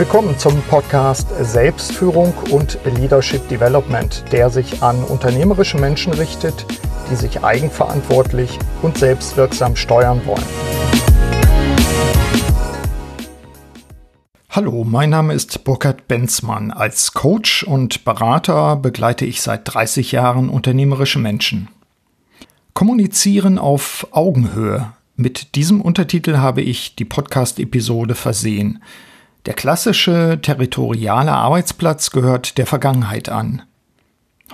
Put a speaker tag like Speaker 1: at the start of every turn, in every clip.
Speaker 1: Willkommen zum Podcast Selbstführung und Leadership Development, der sich an unternehmerische Menschen richtet, die sich eigenverantwortlich und selbstwirksam steuern wollen. Hallo, mein Name ist Burkhard Benzmann. Als Coach und Berater begleite ich seit 30 Jahren unternehmerische Menschen. Kommunizieren auf Augenhöhe. Mit diesem Untertitel habe ich die Podcast-Episode versehen. Der klassische territoriale Arbeitsplatz gehört der Vergangenheit an.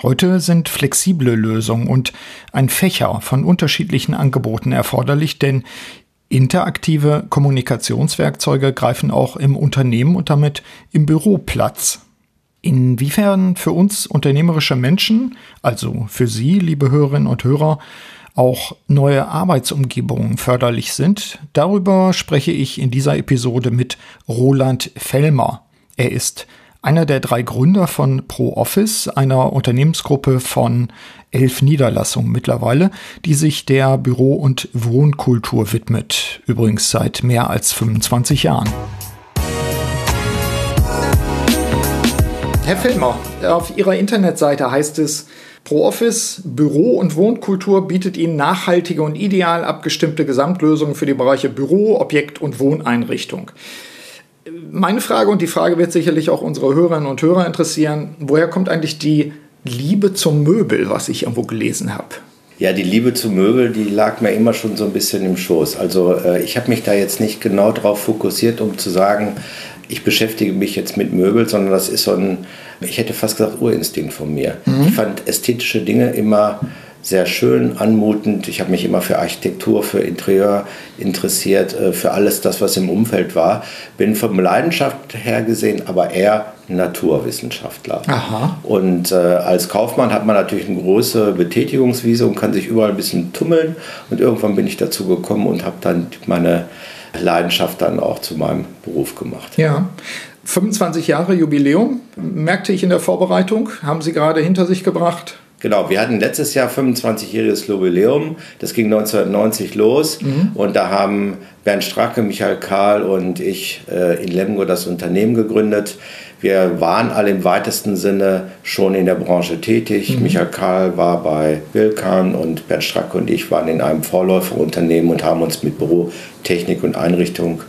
Speaker 1: Heute sind flexible Lösungen und ein Fächer von unterschiedlichen Angeboten erforderlich, denn interaktive Kommunikationswerkzeuge greifen auch im Unternehmen und damit im Büro Platz. Inwiefern für uns unternehmerische Menschen, also für Sie, liebe Hörerinnen und Hörer, auch neue Arbeitsumgebungen förderlich sind, darüber spreche ich in dieser Episode mit Roland Fellmer. Er ist einer der drei Gründer von ProOffice, einer Unternehmensgruppe von elf Niederlassungen mittlerweile, die sich der Büro- und Wohnkultur widmet, übrigens seit mehr als 25 Jahren. Herr Fellmer, auf Ihrer Internetseite heißt es, ProOffice Büro- und Wohnkultur bietet Ihnen nachhaltige und ideal abgestimmte Gesamtlösungen für die Bereiche Büro, Objekt und Wohneinrichtung. Meine Frage und die Frage wird sicherlich auch unsere Hörerinnen und Hörer interessieren, woher kommt eigentlich die Liebe zum Möbel, was ich irgendwo gelesen habe?
Speaker 2: Ja, die Liebe zu Möbel, die lag mir immer schon so ein bisschen im Schoß. Also äh, ich habe mich da jetzt nicht genau darauf fokussiert, um zu sagen, ich beschäftige mich jetzt mit Möbel, sondern das ist so ein, ich hätte fast gesagt, Urinstinkt von mir. Mhm. Ich fand ästhetische Dinge immer sehr schön, anmutend. Ich habe mich immer für Architektur, für Interieur interessiert, äh, für alles das, was im Umfeld war. Bin von Leidenschaft her gesehen, aber eher Naturwissenschaftler. Aha. Und äh, als Kaufmann hat man natürlich eine große Betätigungswiese und kann sich überall ein bisschen tummeln. Und irgendwann bin ich dazu gekommen und habe dann meine Leidenschaft dann auch zu meinem Beruf gemacht.
Speaker 1: Ja. 25 Jahre Jubiläum, merkte ich in der Vorbereitung, haben Sie gerade hinter sich gebracht.
Speaker 2: Genau, wir hatten letztes Jahr 25-jähriges Jubiläum. Das ging 1990 los mhm. und da haben Bernd Stracke, Michael Kahl und ich äh, in Lemgo das Unternehmen gegründet. Wir waren alle im weitesten Sinne schon in der Branche tätig. Mhm. Michael Kahl war bei Wilkan und Bernd Stracke und ich waren in einem Vorläuferunternehmen und haben uns mit Bürotechnik und Einrichtung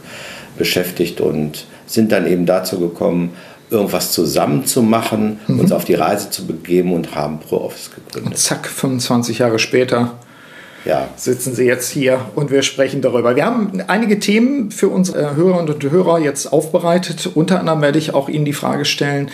Speaker 2: beschäftigt und sind dann eben dazu gekommen, irgendwas zusammen zu machen, mhm. uns auf die Reise zu begeben und haben ProOffice gegründet.
Speaker 1: Und zack, 25 Jahre später ja. sitzen Sie jetzt hier und wir sprechen darüber. Wir haben einige Themen für unsere Hörerinnen und Hörer jetzt aufbereitet. Unter anderem werde ich auch Ihnen die Frage stellen,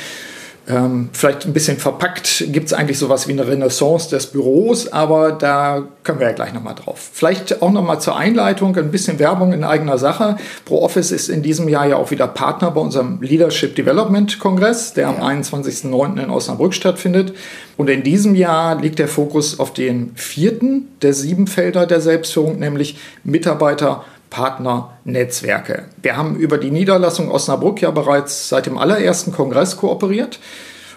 Speaker 1: ähm, vielleicht ein bisschen verpackt gibt es eigentlich sowas wie eine Renaissance des Büros, aber da können wir ja gleich nochmal drauf. Vielleicht auch nochmal zur Einleitung ein bisschen Werbung in eigener Sache. ProOffice ist in diesem Jahr ja auch wieder Partner bei unserem Leadership Development Kongress, der am 21.09. in Osnabrück stattfindet. Und in diesem Jahr liegt der Fokus auf den vierten der sieben Felder der Selbstführung, nämlich Mitarbeiter Partnernetzwerke. Wir haben über die Niederlassung Osnabrück ja bereits seit dem allerersten Kongress kooperiert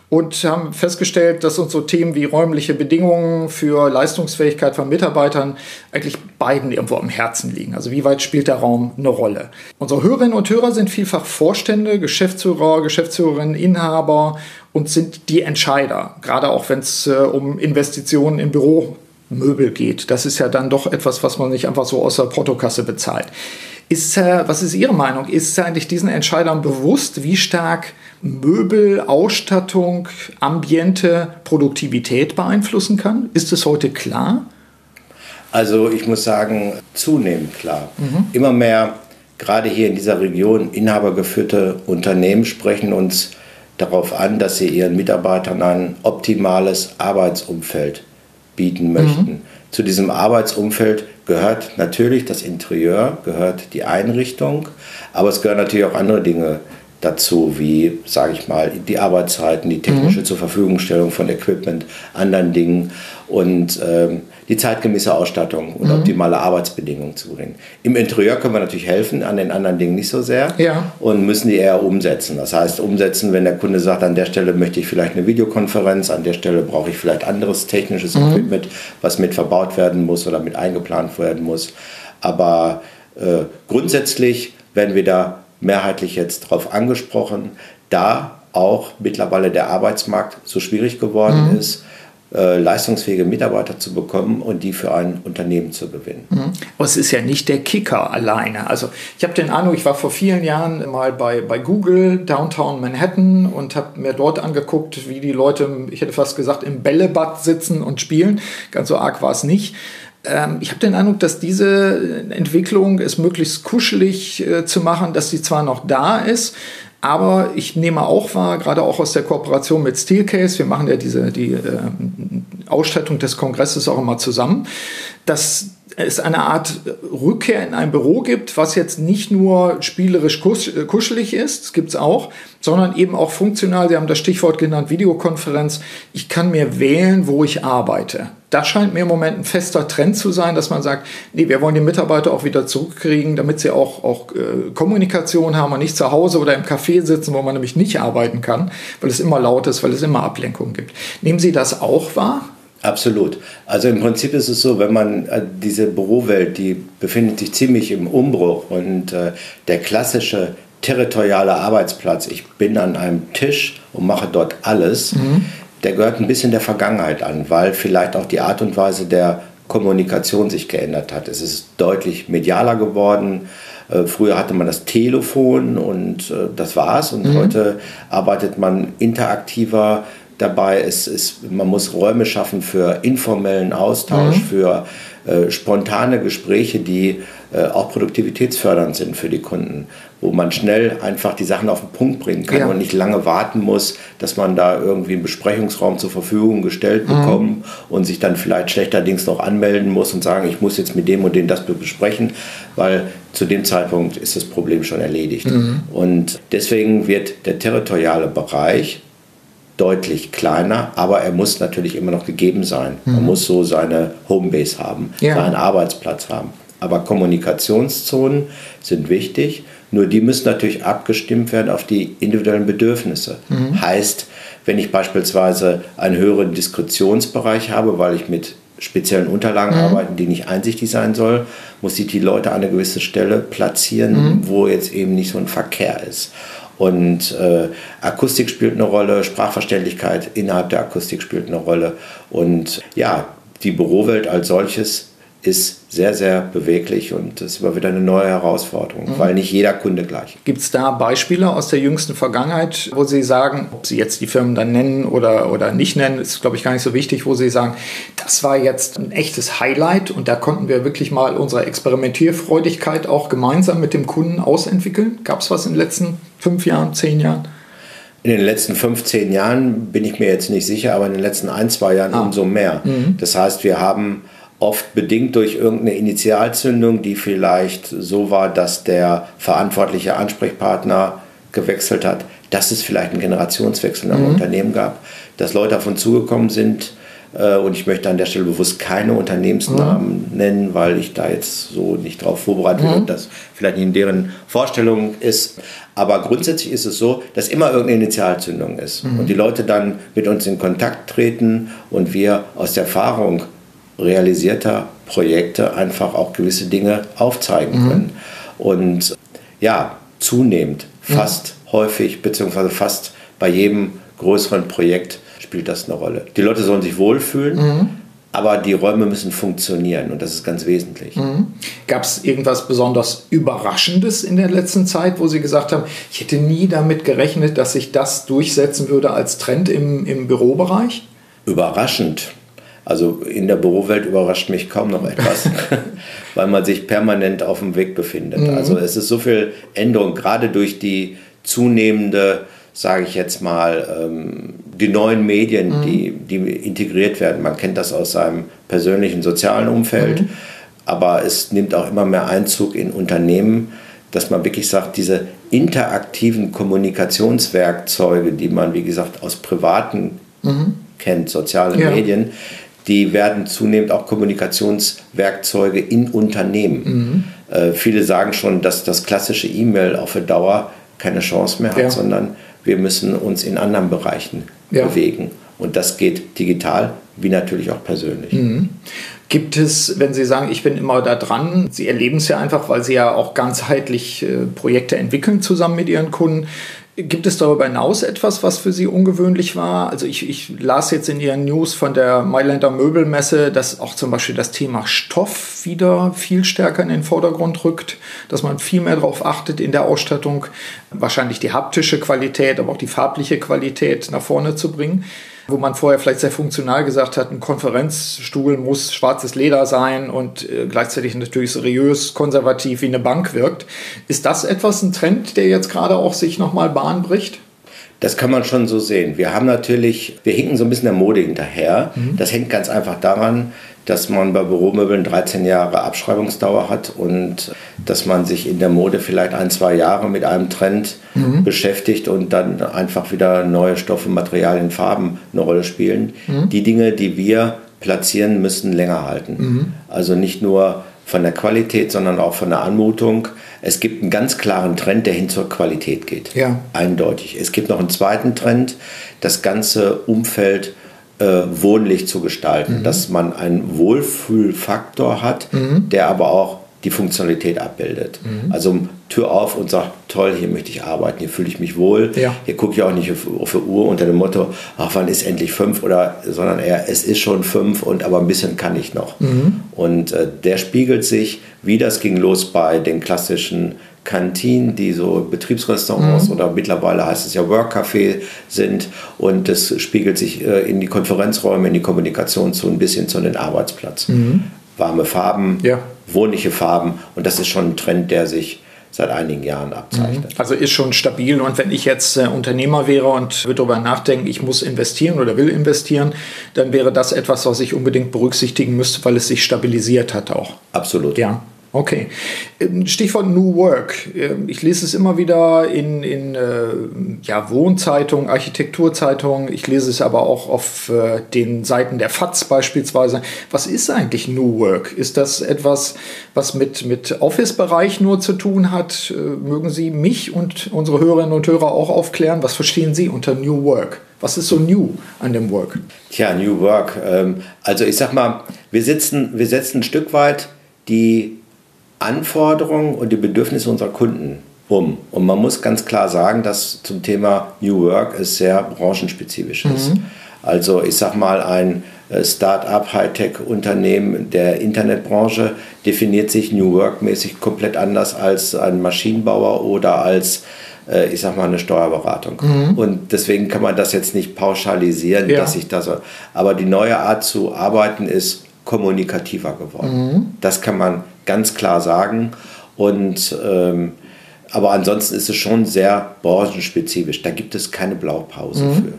Speaker 1: und haben festgestellt, dass uns so Themen wie räumliche Bedingungen für Leistungsfähigkeit von Mitarbeitern eigentlich beiden irgendwo am Herzen liegen. Also wie weit spielt der Raum eine Rolle? Unsere Hörerinnen und Hörer sind vielfach Vorstände, Geschäftsführer, Geschäftsführerinnen, Inhaber und sind die Entscheider, gerade auch wenn es äh, um Investitionen in Büro Möbel geht. Das ist ja dann doch etwas, was man nicht einfach so aus der Portokasse bezahlt. Ist, äh, was ist Ihre Meinung? Ist eigentlich diesen Entscheidern bewusst, wie stark Möbel, Ausstattung, Ambiente, Produktivität beeinflussen kann? Ist es heute klar?
Speaker 2: Also ich muss sagen, zunehmend klar. Mhm. Immer mehr, gerade hier in dieser Region, inhabergeführte Unternehmen sprechen uns darauf an, dass sie ihren Mitarbeitern ein optimales Arbeitsumfeld bieten möchten. Mhm. Zu diesem Arbeitsumfeld gehört natürlich das Interieur, gehört die Einrichtung, aber es gehören natürlich auch andere Dinge dazu, wie, sage ich mal, die Arbeitszeiten, die technische mhm. zur Verfügungstellung von Equipment, anderen Dingen und ähm, die zeitgemäße Ausstattung und mhm. optimale Arbeitsbedingungen zu bringen. Im Interieur können wir natürlich helfen, an den anderen Dingen nicht so sehr ja. und müssen die eher umsetzen. Das heißt, umsetzen, wenn der Kunde sagt, an der Stelle möchte ich vielleicht eine Videokonferenz, an der Stelle brauche ich vielleicht anderes technisches mhm. Equipment, was mit verbaut werden muss oder mit eingeplant werden muss. Aber äh, grundsätzlich werden wir da mehrheitlich jetzt darauf angesprochen, da auch mittlerweile der Arbeitsmarkt so schwierig geworden mhm. ist, äh, leistungsfähige Mitarbeiter zu bekommen und die für ein Unternehmen zu gewinnen. Mhm.
Speaker 1: Aber es ist ja nicht der Kicker alleine. Also ich habe den Eindruck, ich war vor vielen Jahren mal bei, bei Google Downtown Manhattan und habe mir dort angeguckt, wie die Leute, ich hätte fast gesagt, im Bällebad sitzen und spielen. Ganz so arg war es nicht ähm, ich habe den Eindruck, dass diese Entwicklung es möglichst kuschelig äh, zu machen, dass sie zwar noch da ist, aber ich nehme auch wahr, gerade auch aus der Kooperation mit Steelcase, wir machen ja diese, die äh, Ausstattung des Kongresses auch immer zusammen, dass es eine Art Rückkehr in ein Büro gibt, was jetzt nicht nur spielerisch äh, kuschelig ist, das gibt es auch, sondern eben auch funktional. Sie haben das Stichwort genannt, Videokonferenz. Ich kann mir wählen, wo ich arbeite. Das scheint mir im Moment ein fester Trend zu sein, dass man sagt, nee, wir wollen die Mitarbeiter auch wieder zurückkriegen, damit sie auch, auch äh, Kommunikation haben und nicht zu Hause oder im Café sitzen, wo man nämlich nicht arbeiten kann, weil es immer laut ist, weil es immer Ablenkungen gibt. Nehmen Sie das auch wahr?
Speaker 2: Absolut. Also im Prinzip ist es so, wenn man äh, diese Bürowelt, die befindet sich ziemlich im Umbruch und äh, der klassische territoriale Arbeitsplatz, ich bin an einem Tisch und mache dort alles, mhm. Der gehört ein bisschen der Vergangenheit an, weil vielleicht auch die Art und Weise der Kommunikation sich geändert hat. Es ist deutlich medialer geworden. Äh, früher hatte man das Telefon und das war's. Und mhm. heute arbeitet man interaktiver dabei. Es ist, man muss Räume schaffen für informellen Austausch, mhm. für äh, spontane Gespräche, die äh, auch produktivitätsfördernd sind für die Kunden, wo man schnell einfach die Sachen auf den Punkt bringen kann ja. und nicht lange warten muss, dass man da irgendwie einen Besprechungsraum zur Verfügung gestellt mhm. bekommt und sich dann vielleicht schlechterdings noch anmelden muss und sagen, ich muss jetzt mit dem und dem das besprechen, weil zu dem Zeitpunkt ist das Problem schon erledigt. Mhm. Und deswegen wird der territoriale Bereich deutlich kleiner, aber er muss natürlich immer noch gegeben sein. Mhm. Man muss so seine Homebase haben, ja. seinen Arbeitsplatz haben. Aber Kommunikationszonen sind wichtig, nur die müssen natürlich abgestimmt werden auf die individuellen Bedürfnisse. Mhm. Heißt, wenn ich beispielsweise einen höheren Diskretionsbereich habe, weil ich mit speziellen Unterlagen mhm. arbeite, die nicht einsichtig sein soll, muss ich die Leute an eine gewisse Stelle platzieren, mhm. wo jetzt eben nicht so ein Verkehr ist. Und äh, Akustik spielt eine Rolle, Sprachverständlichkeit innerhalb der Akustik spielt eine Rolle. Und ja, die Bürowelt als solches ist sehr, sehr beweglich und das ist immer wieder eine neue Herausforderung, mhm. weil nicht jeder Kunde gleich.
Speaker 1: Gibt es da Beispiele aus der jüngsten Vergangenheit, wo Sie sagen, ob Sie jetzt die Firmen dann nennen oder, oder nicht nennen, ist, glaube ich, gar nicht so wichtig, wo Sie sagen, das war jetzt ein echtes Highlight und da konnten wir wirklich mal unsere Experimentierfreudigkeit auch gemeinsam mit dem Kunden ausentwickeln? Gab es was in den letzten fünf Jahren, zehn Jahren?
Speaker 2: In den letzten 15 Jahren bin ich mir jetzt nicht sicher, aber in den letzten ein, zwei Jahren ah. umso mehr. Mhm. Das heißt, wir haben oft bedingt durch irgendeine Initialzündung, die vielleicht so war, dass der verantwortliche Ansprechpartner gewechselt hat, dass es vielleicht einen Generationswechsel im mhm. Unternehmen gab, dass Leute uns zugekommen sind. Äh, und ich möchte an der Stelle bewusst keine Unternehmensnamen mhm. nennen, weil ich da jetzt so nicht darauf vorbereitet bin, mhm. und das vielleicht nicht in deren Vorstellung ist. Aber grundsätzlich ist es so, dass immer irgendeine Initialzündung ist. Mhm. Und die Leute dann mit uns in Kontakt treten und wir aus der Erfahrung realisierter Projekte einfach auch gewisse Dinge aufzeigen mhm. können. Und ja, zunehmend, mhm. fast mhm. häufig, beziehungsweise fast bei jedem größeren Projekt spielt das eine Rolle. Die Leute sollen sich wohlfühlen. Mhm. Aber die Räume müssen funktionieren und das ist ganz wesentlich. Mhm.
Speaker 1: Gab es irgendwas besonders Überraschendes in der letzten Zeit, wo Sie gesagt haben, ich hätte nie damit gerechnet, dass sich das durchsetzen würde als Trend im, im Bürobereich?
Speaker 2: Überraschend. Also in der Bürowelt überrascht mich kaum noch etwas, weil man sich permanent auf dem Weg befindet. Mhm. Also es ist so viel Änderung, gerade durch die zunehmende, sage ich jetzt mal, ähm, die neuen Medien, mhm. die, die integriert werden. Man kennt das aus seinem persönlichen sozialen Umfeld, mhm. aber es nimmt auch immer mehr Einzug in Unternehmen, dass man wirklich sagt, diese interaktiven Kommunikationswerkzeuge, die man, wie gesagt, aus privaten mhm. kennt, soziale ja. Medien, die werden zunehmend auch Kommunikationswerkzeuge in Unternehmen. Mhm. Äh, viele sagen schon, dass das klassische E-Mail auf der Dauer keine Chance mehr hat, ja. sondern wir müssen uns in anderen Bereichen ja. bewegen. Und das geht digital wie natürlich auch persönlich. Mhm.
Speaker 1: Gibt es, wenn Sie sagen, ich bin immer da dran, Sie erleben es ja einfach, weil Sie ja auch ganzheitlich äh, Projekte entwickeln zusammen mit Ihren Kunden. Gibt es darüber hinaus etwas, was für Sie ungewöhnlich war? Also ich, ich las jetzt in Ihren News von der Mailänder Möbelmesse, dass auch zum Beispiel das Thema Stoff wieder viel stärker in den Vordergrund rückt, dass man viel mehr darauf achtet in der Ausstattung, wahrscheinlich die haptische Qualität, aber auch die farbliche Qualität nach vorne zu bringen wo man vorher vielleicht sehr funktional gesagt hat, ein Konferenzstuhl muss schwarzes Leder sein und äh, gleichzeitig natürlich seriös, konservativ wie eine Bank wirkt. Ist das etwas, ein Trend, der jetzt gerade auch sich nochmal Bahn bricht?
Speaker 2: Das kann man schon so sehen. Wir haben natürlich, wir hinken so ein bisschen der Mode hinterher. Mhm. Das hängt ganz einfach daran, dass man bei Büromöbeln 13 Jahre Abschreibungsdauer hat und dass man sich in der Mode vielleicht ein, zwei Jahre mit einem Trend mhm. beschäftigt und dann einfach wieder neue Stoffe, Materialien, Farben eine Rolle spielen. Mhm. Die Dinge, die wir platzieren, müssen länger halten. Mhm. Also nicht nur von der Qualität, sondern auch von der Anmutung. Es gibt einen ganz klaren Trend, der hin zur Qualität geht. Ja. Eindeutig. Es gibt noch einen zweiten Trend, das ganze Umfeld äh, wohnlich zu gestalten, mhm. dass man einen Wohlfühlfaktor hat, mhm. der aber auch die Funktionalität abbildet. Mhm. Also Tür auf und sagt, toll, hier möchte ich arbeiten, hier fühle ich mich wohl. Ja. Hier gucke ich auch nicht auf, auf die Uhr unter dem Motto, ach, wann ist endlich fünf oder, sondern eher, es ist schon fünf und aber ein bisschen kann ich noch. Mhm. Und äh, der spiegelt sich, wie das ging los bei den klassischen Kantinen, die so Betriebsrestaurants mhm. oder mittlerweile heißt es ja Workcafé sind und das spiegelt sich äh, in die Konferenzräume, in die Kommunikation zu ein bisschen zu den Arbeitsplatz. Mhm. Warme Farben, ja. wohnliche Farben und das ist schon ein Trend, der sich seit einigen Jahren abzeichnet.
Speaker 1: Mhm. Also ist schon stabil und wenn ich jetzt äh, Unternehmer wäre und würde darüber nachdenken, ich muss investieren oder will investieren, dann wäre das etwas, was ich unbedingt berücksichtigen müsste, weil es sich stabilisiert hat auch.
Speaker 2: Absolut.
Speaker 1: Ja. Okay. Ähm, Stichwort New Work. Ähm, ich lese es immer wieder in, in äh, ja, Wohnzeitungen, Architekturzeitungen. Ich lese es aber auch auf äh, den Seiten der FATS beispielsweise. Was ist eigentlich New Work? Ist das etwas, was mit, mit Office-Bereich nur zu tun hat? Äh, mögen Sie mich und unsere Hörerinnen und Hörer auch aufklären? Was verstehen Sie unter New Work? Was ist so new an dem Work?
Speaker 2: Tja, New Work. Ähm, also ich sag mal, wir, sitzen, wir setzen ein Stück weit die Anforderungen und die Bedürfnisse unserer Kunden um. Und man muss ganz klar sagen, dass zum Thema New Work es sehr branchenspezifisch ist. Mhm. Also ich sage mal, ein äh, Start-up, Hightech-Unternehmen der Internetbranche definiert sich New Work-mäßig komplett anders als ein Maschinenbauer oder als äh, ich sag mal, eine Steuerberatung. Mhm. Und deswegen kann man das jetzt nicht pauschalisieren, ja. dass ich das. Aber die neue Art zu arbeiten ist kommunikativer geworden. Mhm. Das kann man ganz klar sagen. Und ähm, aber ansonsten ist es schon sehr branchenspezifisch. Da gibt es keine Blaupause mhm. für.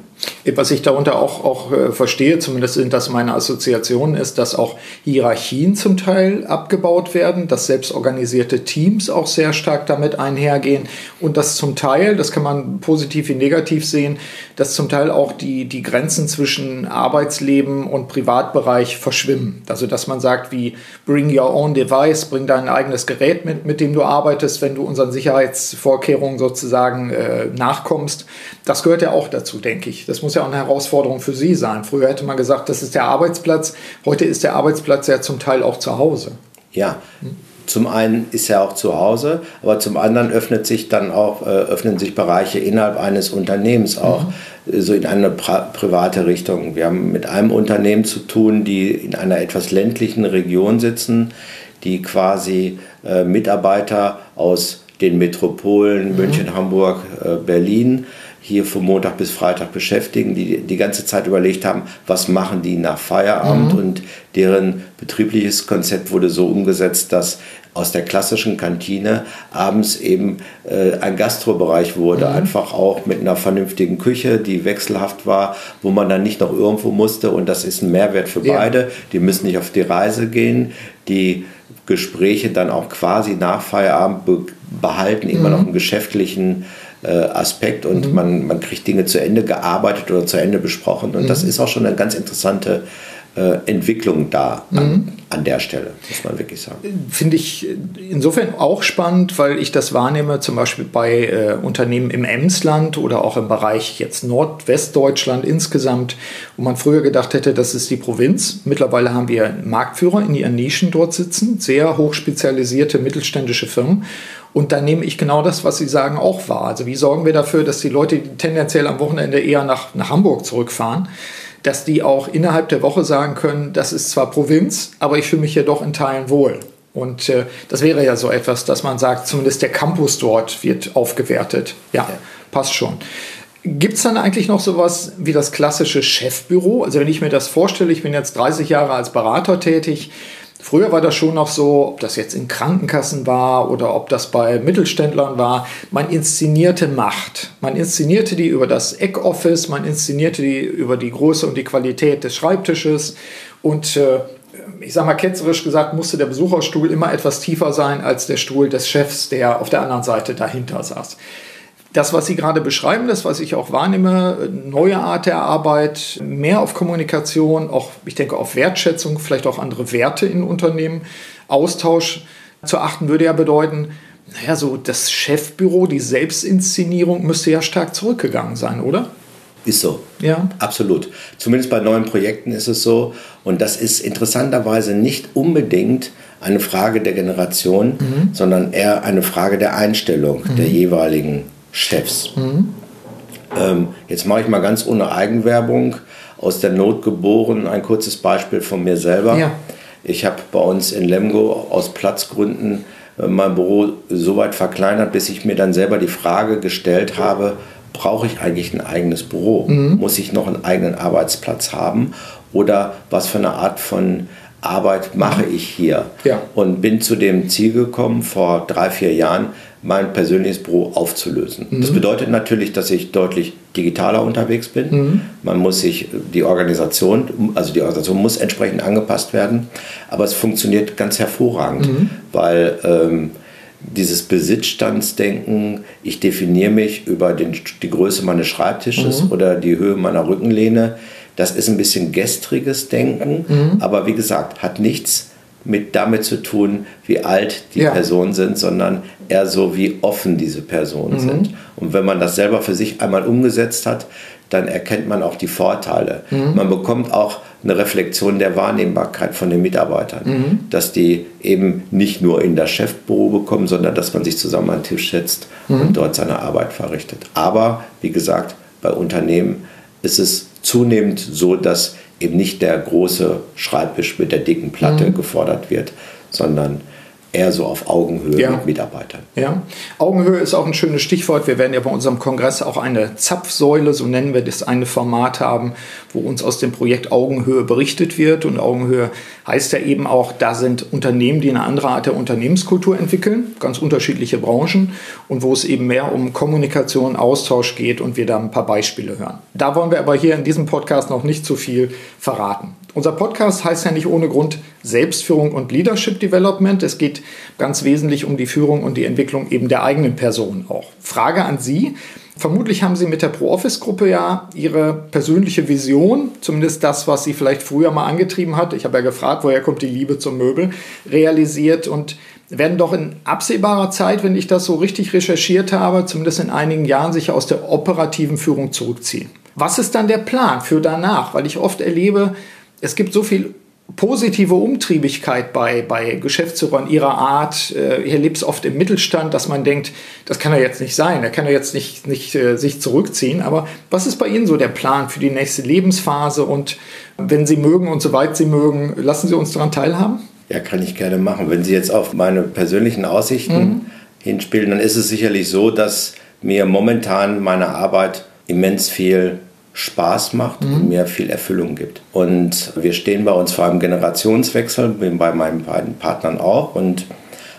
Speaker 1: Was ich darunter auch, auch äh, verstehe, zumindest sind das meine Assoziationen, ist, dass auch Hierarchien zum Teil abgebaut werden, dass selbstorganisierte Teams auch sehr stark damit einhergehen und dass zum Teil, das kann man positiv wie negativ sehen, dass zum Teil auch die, die Grenzen zwischen Arbeitsleben und Privatbereich verschwimmen. Also dass man sagt, wie bring your own device, bring dein eigenes Gerät mit, mit dem du arbeitest, wenn du unseren Sicherheitsvorkehrungen sozusagen äh, nachkommst. Das gehört ja auch dazu, denke ich. Das muss ja auch eine Herausforderung für Sie sein. Früher hätte man gesagt, das ist der Arbeitsplatz. Heute ist der Arbeitsplatz ja zum Teil auch zu Hause.
Speaker 2: Ja. Zum einen ist er auch zu Hause, aber zum anderen öffnet sich dann auch, äh, öffnen sich Bereiche innerhalb eines Unternehmens auch mhm. so in eine private Richtung. Wir haben mit einem Unternehmen zu tun, die in einer etwas ländlichen Region sitzen, die quasi äh, Mitarbeiter aus den Metropolen mhm. München, Hamburg, äh, Berlin hier von Montag bis Freitag beschäftigen, die die ganze Zeit überlegt haben, was machen die nach Feierabend mhm. und deren betriebliches Konzept wurde so umgesetzt, dass aus der klassischen Kantine abends eben äh, ein Gastrobereich wurde, mhm. einfach auch mit einer vernünftigen Küche, die wechselhaft war, wo man dann nicht noch irgendwo musste und das ist ein Mehrwert für ja. beide. Die müssen nicht auf die Reise gehen, die Gespräche dann auch quasi nach Feierabend be behalten, mhm. immer noch einen geschäftlichen äh, Aspekt und mhm. man, man kriegt Dinge zu Ende gearbeitet oder zu Ende besprochen. Und mhm. das ist auch schon eine ganz interessante äh, Entwicklung da an, mhm. an, der Stelle, muss man wirklich sagen.
Speaker 1: Finde ich insofern auch spannend, weil ich das wahrnehme, zum Beispiel bei äh, Unternehmen im Emsland oder auch im Bereich jetzt Nordwestdeutschland insgesamt, wo man früher gedacht hätte, das ist die Provinz. Mittlerweile haben wir Marktführer in ihren Nischen dort sitzen, sehr hochspezialisierte mittelständische Firmen. Und da nehme ich genau das, was Sie sagen, auch wahr. Also wie sorgen wir dafür, dass die Leute tendenziell am Wochenende eher nach, nach Hamburg zurückfahren? Dass die auch innerhalb der Woche sagen können, das ist zwar Provinz, aber ich fühle mich hier doch in Teilen wohl. Und äh, das wäre ja so etwas, dass man sagt, zumindest der Campus dort wird aufgewertet. Ja, ja. passt schon. Gibt es dann eigentlich noch sowas wie das klassische Chefbüro? Also wenn ich mir das vorstelle, ich bin jetzt 30 Jahre als Berater tätig, Früher war das schon noch so, ob das jetzt in Krankenkassen war oder ob das bei Mittelständlern war, man inszenierte Macht. Man inszenierte die über das Eckoffice, man inszenierte die über die Größe und die Qualität des Schreibtisches. Und äh, ich sage mal ketzerisch gesagt, musste der Besucherstuhl immer etwas tiefer sein als der Stuhl des Chefs, der auf der anderen Seite dahinter saß das, was Sie gerade beschreiben, das, was ich auch wahrnehme, neue Art der Arbeit, mehr auf Kommunikation, auch, ich denke, auf Wertschätzung, vielleicht auch andere Werte in Unternehmen, Austausch zu achten, würde ja bedeuten, naja, so das Chefbüro, die Selbstinszenierung müsste ja stark zurückgegangen sein, oder?
Speaker 2: Ist so. Ja. Absolut. Zumindest bei neuen Projekten ist es so. Und das ist interessanterweise nicht unbedingt eine Frage der Generation, mhm. sondern eher eine Frage der Einstellung mhm. der jeweiligen Chefs. Mhm. Ähm, jetzt mache ich mal ganz ohne Eigenwerbung, aus der Not geboren, ein kurzes Beispiel von mir selber. Ja. Ich habe bei uns in Lemgo aus Platzgründen äh, mein Büro so weit verkleinert, bis ich mir dann selber die Frage gestellt habe, brauche ich eigentlich ein eigenes Büro? Mhm. Muss ich noch einen eigenen Arbeitsplatz haben? Oder was für eine Art von Arbeit mache ich hier? Ja. Und bin zu dem Ziel gekommen vor drei, vier Jahren, mein persönliches Büro aufzulösen. Mhm. Das bedeutet natürlich, dass ich deutlich digitaler unterwegs bin. Mhm. Man muss sich die Organisation, also die Organisation muss entsprechend angepasst werden, aber es funktioniert ganz hervorragend, mhm. weil ähm, dieses Besitzstandsdenken, ich definiere mich über den, die Größe meines Schreibtisches mhm. oder die Höhe meiner Rückenlehne, das ist ein bisschen gestriges Denken, mhm. aber wie gesagt, hat nichts mit damit zu tun, wie alt die ja. Personen sind, sondern eher so, wie offen diese Personen mhm. sind. Und wenn man das selber für sich einmal umgesetzt hat, dann erkennt man auch die Vorteile. Mhm. Man bekommt auch eine Reflexion der Wahrnehmbarkeit von den Mitarbeitern, mhm. dass die eben nicht nur in das Chefbüro bekommen, sondern dass man sich zusammen an den Tisch setzt mhm. und dort seine Arbeit verrichtet. Aber wie gesagt, bei Unternehmen ist es zunehmend so, dass eben nicht der große Schreibtisch mit der dicken Platte mhm. gefordert wird, sondern eher so auf Augenhöhe ja. mit Mitarbeitern.
Speaker 1: Ja, Augenhöhe ist auch ein schönes Stichwort. Wir werden ja bei unserem Kongress auch eine Zapfsäule, so nennen wir das, eine Format haben, wo uns aus dem Projekt Augenhöhe berichtet wird. Und Augenhöhe heißt ja eben auch, da sind Unternehmen, die eine andere Art der Unternehmenskultur entwickeln, ganz unterschiedliche Branchen und wo es eben mehr um Kommunikation, Austausch geht und wir da ein paar Beispiele hören. Da wollen wir aber hier in diesem Podcast noch nicht zu viel verraten. Unser Podcast heißt ja nicht ohne Grund Selbstführung und Leadership Development. Es geht ganz wesentlich um die Führung und die Entwicklung eben der eigenen Person auch. Frage an Sie. Vermutlich haben Sie mit der Pro-Office-Gruppe ja Ihre persönliche Vision, zumindest das, was Sie vielleicht früher mal angetrieben hat, ich habe ja gefragt, woher kommt die Liebe zum Möbel, realisiert und werden doch in absehbarer Zeit, wenn ich das so richtig recherchiert habe, zumindest in einigen Jahren sich aus der operativen Führung zurückziehen. Was ist dann der Plan für danach? Weil ich oft erlebe, es gibt so viel positive Umtriebigkeit bei, bei Geschäftsführern ihrer Art. Äh, hier lebt es oft im Mittelstand, dass man denkt, das kann er jetzt nicht sein, er kann er jetzt nicht, nicht äh, sich zurückziehen. Aber was ist bei Ihnen so der Plan für die nächste Lebensphase? Und wenn Sie mögen und soweit Sie mögen, lassen Sie uns daran teilhaben?
Speaker 2: Ja, kann ich gerne machen. Wenn Sie jetzt auf meine persönlichen Aussichten mhm. hinspielen, dann ist es sicherlich so, dass mir momentan meine Arbeit immens viel Spaß macht mhm. und mir viel Erfüllung gibt. Und wir stehen bei uns vor einem Generationswechsel, bei meinen beiden Partnern auch und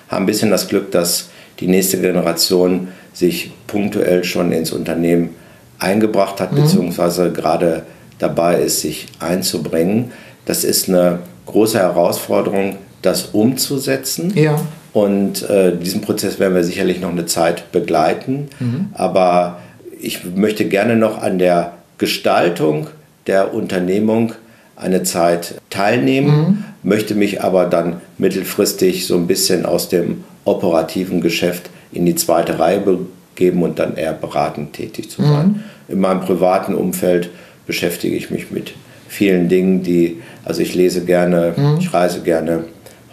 Speaker 2: haben ein bisschen das Glück, dass die nächste Generation sich punktuell schon ins Unternehmen eingebracht hat, mhm. beziehungsweise gerade dabei ist, sich einzubringen. Das ist eine große Herausforderung, das umzusetzen. Ja. Und äh, diesen Prozess werden wir sicherlich noch eine Zeit begleiten. Mhm. Aber ich möchte gerne noch an der Gestaltung der Unternehmung eine Zeit teilnehmen, mhm. möchte mich aber dann mittelfristig so ein bisschen aus dem operativen Geschäft in die zweite Reihe begeben und dann eher beratend tätig zu sein. Mhm. In meinem privaten Umfeld beschäftige ich mich mit vielen Dingen, die, also ich lese gerne, mhm. ich reise gerne,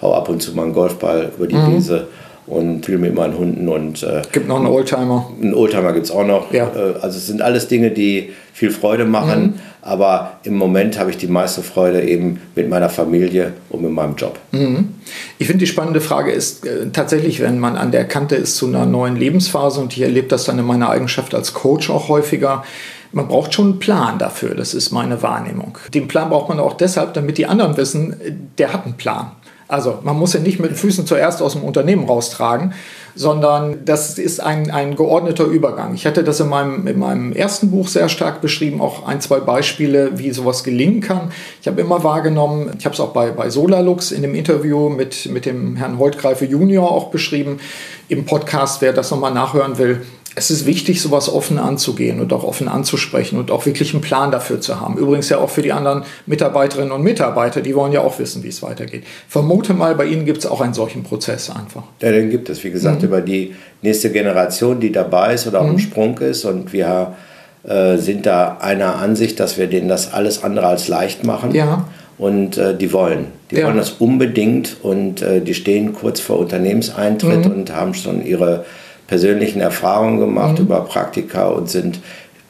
Speaker 2: hau ab und zu mal einen Golfball über die mhm. Wiese und fühle mit meinen Hunden und
Speaker 1: äh, gibt noch einen Oldtimer.
Speaker 2: Einen Oldtimer gibt es auch noch. Ja. Äh, also es sind alles Dinge, die viel Freude machen, mhm. aber im Moment habe ich die meiste Freude eben mit meiner Familie und mit meinem Job.
Speaker 1: Mhm. Ich finde die spannende Frage ist äh, tatsächlich, wenn man an der Kante ist zu einer neuen Lebensphase und ich erlebe das dann in meiner Eigenschaft als Coach auch häufiger. Man braucht schon einen Plan dafür, das ist meine Wahrnehmung. Den Plan braucht man auch deshalb, damit die anderen wissen, der hat einen Plan. Also man muss ihn nicht mit den Füßen zuerst aus dem Unternehmen raustragen, sondern das ist ein, ein geordneter Übergang. Ich hatte das in meinem, in meinem ersten Buch sehr stark beschrieben, auch ein, zwei Beispiele, wie sowas gelingen kann. Ich habe immer wahrgenommen, ich habe es auch bei, bei Solarlux in dem Interview mit, mit dem Herrn Holtgreife Junior auch beschrieben, im Podcast, wer das nochmal nachhören will es ist wichtig, sowas offen anzugehen und auch offen anzusprechen und auch wirklich einen Plan dafür zu haben. Übrigens ja auch für die anderen Mitarbeiterinnen und Mitarbeiter, die wollen ja auch wissen, wie es weitergeht. Vermute mal, bei Ihnen gibt es auch einen solchen Prozess einfach.
Speaker 2: Ja, den gibt es. Wie gesagt, mhm. über die nächste Generation, die dabei ist oder mhm. dem Sprung ist. Und wir äh, sind da einer Ansicht, dass wir denen das alles andere als leicht machen. Ja. Und äh, die wollen. Die ja. wollen das unbedingt und äh, die stehen kurz vor Unternehmenseintritt mhm. und haben schon ihre persönlichen Erfahrungen gemacht mhm. über Praktika und sind,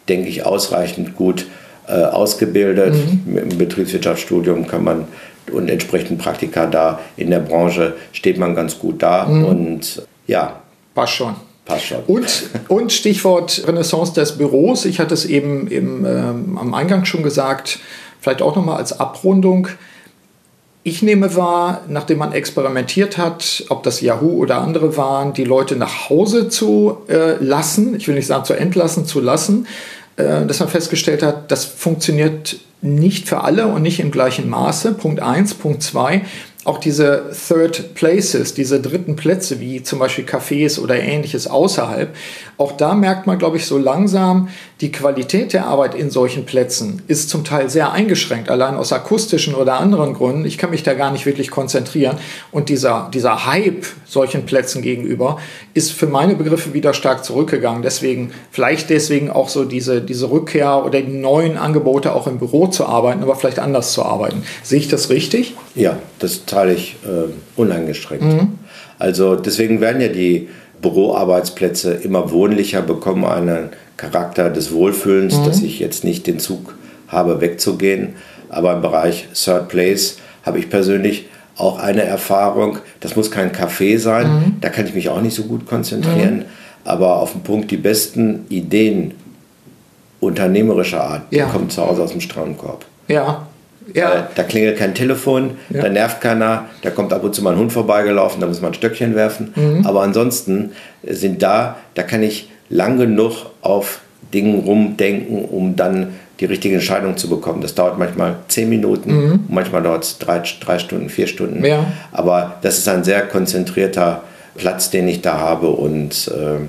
Speaker 2: denke ich, ausreichend gut äh, ausgebildet. Mhm. Mit dem Betriebswirtschaftsstudium kann man und entsprechend Praktika da in der Branche steht man ganz gut da mhm. und ja.
Speaker 1: Passt schon. Passt schon. Und, und Stichwort Renaissance des Büros. Ich hatte es eben im, ähm, am Eingang schon gesagt, vielleicht auch nochmal als Abrundung. Ich nehme wahr, nachdem man experimentiert hat, ob das Yahoo oder andere waren, die Leute nach Hause zu äh, lassen, ich will nicht sagen zu entlassen, zu lassen, äh, dass man festgestellt hat, das funktioniert nicht für alle und nicht im gleichen Maße. Punkt eins, Punkt zwei auch diese Third Places, diese dritten Plätze, wie zum Beispiel Cafés oder ähnliches außerhalb, auch da merkt man, glaube ich, so langsam, die Qualität der Arbeit in solchen Plätzen ist zum Teil sehr eingeschränkt, allein aus akustischen oder anderen Gründen. Ich kann mich da gar nicht wirklich konzentrieren. Und dieser, dieser Hype solchen Plätzen gegenüber ist für meine Begriffe wieder stark zurückgegangen. Deswegen, vielleicht deswegen auch so diese, diese Rückkehr oder die neuen Angebote auch im Büro zu arbeiten, aber vielleicht anders zu arbeiten. Sehe ich das richtig?
Speaker 2: Ja, das zahle ich äh, uneingeschränkt. Mhm. Also deswegen werden ja die Büroarbeitsplätze immer wohnlicher, bekommen einen Charakter des Wohlfühlens, mhm. dass ich jetzt nicht den Zug habe, wegzugehen. Aber im Bereich Third Place habe ich persönlich auch eine Erfahrung. Das muss kein Café sein, mhm. da kann ich mich auch nicht so gut konzentrieren. Mhm. Aber auf den Punkt, die besten Ideen unternehmerischer Art, ja. die kommen zu Hause aus dem Strandkorb.
Speaker 1: Ja,
Speaker 2: ja. Da klingelt kein Telefon, ja. da nervt keiner, da kommt ab und zu mal ein Hund vorbeigelaufen, da muss man ein Stöckchen werfen. Mhm. Aber ansonsten sind da, da kann ich lang genug auf Dingen rumdenken, um dann die richtige Entscheidung zu bekommen. Das dauert manchmal zehn Minuten, mhm. manchmal dauert es drei, drei Stunden, vier Stunden. Ja. Aber das ist ein sehr konzentrierter Platz, den ich da habe und äh,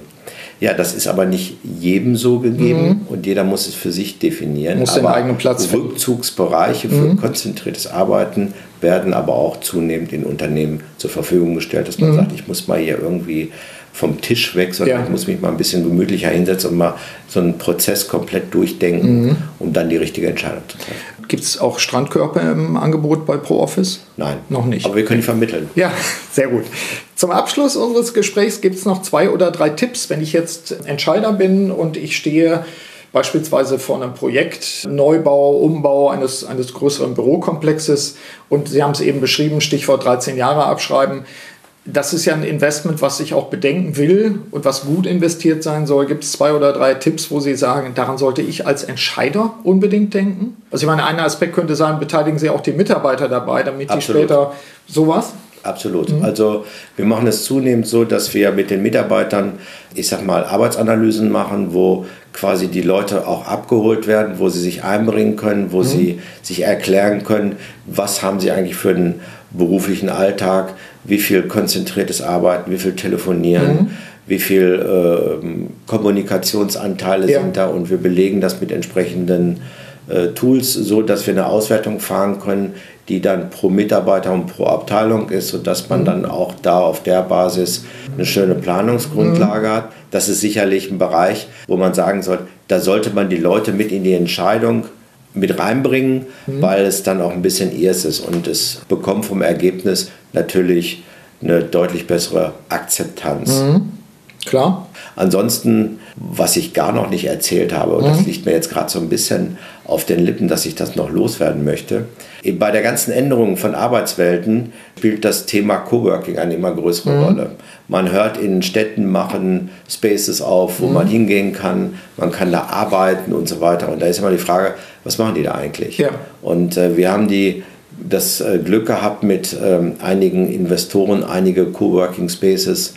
Speaker 2: ja, das ist aber nicht jedem so gegeben mhm. und jeder muss es für sich definieren.
Speaker 1: Muss aber den eigenen Platz
Speaker 2: Rückzugsbereiche für mhm. konzentriertes Arbeiten werden aber auch zunehmend in Unternehmen zur Verfügung gestellt, dass man mhm. sagt, ich muss mal hier irgendwie vom Tisch weg, sondern ja. ich muss mich mal ein bisschen gemütlicher hinsetzen und mal so einen Prozess komplett durchdenken, mhm. um dann die richtige Entscheidung zu treffen.
Speaker 1: Gibt es auch Strandkörper im Angebot bei ProOffice?
Speaker 2: Nein. Noch nicht. Aber wir können die vermitteln.
Speaker 1: Ja, sehr gut. Zum Abschluss unseres Gesprächs gibt es noch zwei oder drei Tipps, wenn ich jetzt Entscheider bin und ich stehe beispielsweise vor einem Projekt, Neubau, Umbau eines, eines größeren Bürokomplexes und Sie haben es eben beschrieben, Stichwort 13 Jahre abschreiben das ist ja ein Investment, was ich auch bedenken will und was gut investiert sein soll. Gibt es zwei oder drei Tipps, wo Sie sagen, daran sollte ich als Entscheider unbedingt denken? Also ich meine, ein Aspekt könnte sein, beteiligen Sie auch die Mitarbeiter dabei, damit Absolut. die später sowas?
Speaker 2: Absolut. Mhm. Also wir machen es zunehmend so, dass wir mit den Mitarbeitern, ich sag mal, Arbeitsanalysen machen, wo quasi die Leute auch abgeholt werden, wo sie sich einbringen können, wo mhm. sie sich erklären können, was haben sie eigentlich für einen beruflichen Alltag, wie viel konzentriertes Arbeiten, wie viel Telefonieren, mhm. wie viel äh, Kommunikationsanteile ja. sind da und wir belegen das mit entsprechenden äh, Tools, so dass wir eine Auswertung fahren können, die dann pro Mitarbeiter und pro Abteilung ist, sodass man dann auch da auf der Basis eine schöne Planungsgrundlage hat. Das ist sicherlich ein Bereich, wo man sagen soll, da sollte man die Leute mit in die Entscheidung mit reinbringen, mhm. weil es dann auch ein bisschen ihrs ist und es bekommt vom Ergebnis natürlich eine deutlich bessere Akzeptanz. Mhm.
Speaker 1: Klar.
Speaker 2: Ansonsten, was ich gar noch nicht erzählt habe, und mhm. das liegt mir jetzt gerade so ein bisschen auf den Lippen, dass ich das noch loswerden möchte. Bei der ganzen Änderung von Arbeitswelten spielt das Thema Coworking eine immer größere mhm. Rolle. Man hört in Städten machen Spaces auf, wo mhm. man hingehen kann, man kann da arbeiten und so weiter. Und da ist immer die Frage, was machen die da eigentlich? Ja. Und äh, wir haben die das äh, Glück gehabt, mit ähm, einigen Investoren einige Coworking Spaces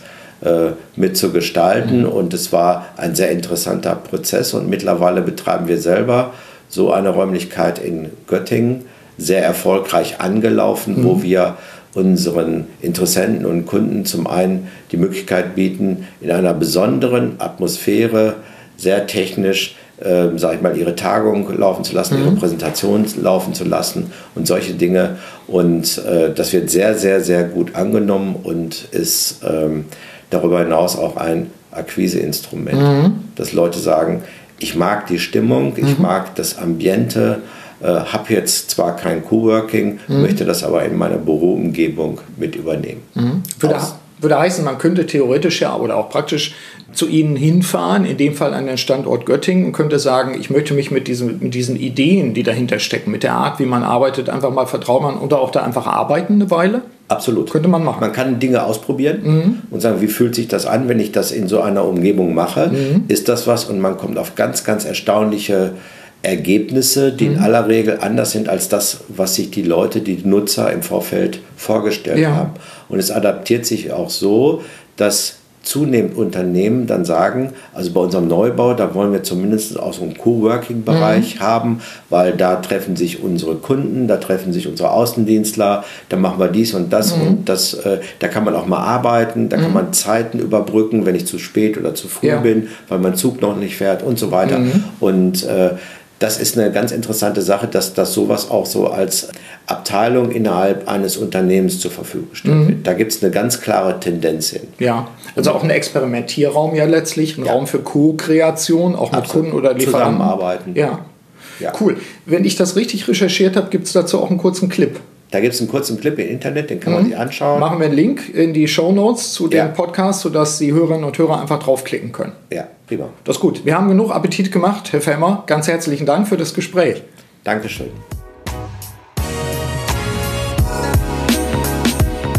Speaker 2: mitzugestalten. Mhm. Und es war ein sehr interessanter Prozess. Und mittlerweile betreiben wir selber so eine Räumlichkeit in Göttingen, sehr erfolgreich angelaufen, mhm. wo wir unseren Interessenten und Kunden zum einen die Möglichkeit bieten, in einer besonderen Atmosphäre, sehr technisch, äh, sage ich mal, ihre Tagung laufen zu lassen, mhm. ihre Präsentation laufen zu lassen und solche Dinge. Und äh, das wird sehr, sehr, sehr gut angenommen und ist ähm, darüber hinaus auch ein Akquiseinstrument, mhm. dass Leute sagen, ich mag die Stimmung, ich mhm. mag das Ambiente, äh, habe jetzt zwar kein Coworking, mhm. möchte das aber in meiner Büroumgebung mit übernehmen.
Speaker 1: Mhm. Würde, würde heißen, man könnte theoretisch ja oder auch praktisch zu Ihnen hinfahren, in dem Fall an den Standort Göttingen, und könnte sagen, ich möchte mich mit diesen, mit diesen Ideen, die dahinter stecken, mit der Art, wie man arbeitet, einfach mal vertrauen oder auch da einfach arbeiten eine Weile?
Speaker 2: Absolut.
Speaker 1: Könnte man machen.
Speaker 2: Man kann Dinge ausprobieren mhm. und sagen, wie fühlt sich das an, wenn ich das in so einer Umgebung mache? Mhm. Ist das was? Und man kommt auf ganz, ganz erstaunliche Ergebnisse, die mhm. in aller Regel anders sind als das, was sich die Leute, die Nutzer im Vorfeld vorgestellt ja. haben. Und es adaptiert sich auch so, dass zunehmend Unternehmen dann sagen, also bei unserem Neubau, da wollen wir zumindest auch so einen Coworking-Bereich mhm. haben, weil da treffen sich unsere Kunden, da treffen sich unsere Außendienstler, da machen wir dies und das mhm. und das, äh, da kann man auch mal arbeiten, da mhm. kann man Zeiten überbrücken, wenn ich zu spät oder zu früh ja. bin, weil mein Zug noch nicht fährt und so weiter. Mhm. Und äh, das ist eine ganz interessante Sache, dass das sowas auch so als Abteilung innerhalb eines Unternehmens zur Verfügung steht. Mhm. Da gibt es eine ganz klare Tendenz hin.
Speaker 1: Ja, also auch ein Experimentierraum ja letztlich, ein ja. Raum für Co-Kreation, auch mit Kunden oder Lieferanten.
Speaker 2: Zusammenarbeiten.
Speaker 1: Ja. ja. Cool. Wenn ich das richtig recherchiert habe, gibt es dazu auch einen kurzen Clip.
Speaker 2: Da gibt es einen kurzen Clip im Internet, den kann man mhm. sich anschauen.
Speaker 1: Machen wir einen Link in die Show Notes zu dem ja. Podcast, sodass die Hörerinnen und Hörer einfach draufklicken können.
Speaker 2: Ja, prima.
Speaker 1: Das ist gut. Wir haben genug Appetit gemacht, Herr Fellmer. Ganz herzlichen Dank für das Gespräch.
Speaker 2: Dankeschön.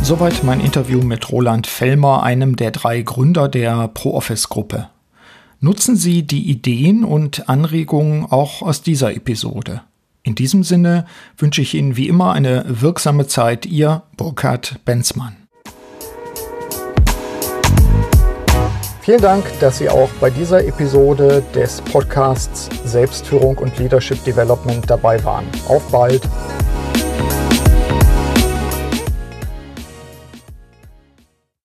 Speaker 1: Soweit mein Interview mit Roland Fellmer, einem der drei Gründer der ProOffice-Gruppe. Nutzen Sie die Ideen und Anregungen auch aus dieser Episode. In diesem Sinne wünsche ich Ihnen wie immer eine wirksame Zeit. Ihr Burkhard Benzmann. Vielen Dank, dass Sie auch bei dieser Episode des Podcasts Selbstführung und Leadership Development dabei waren. Auf bald!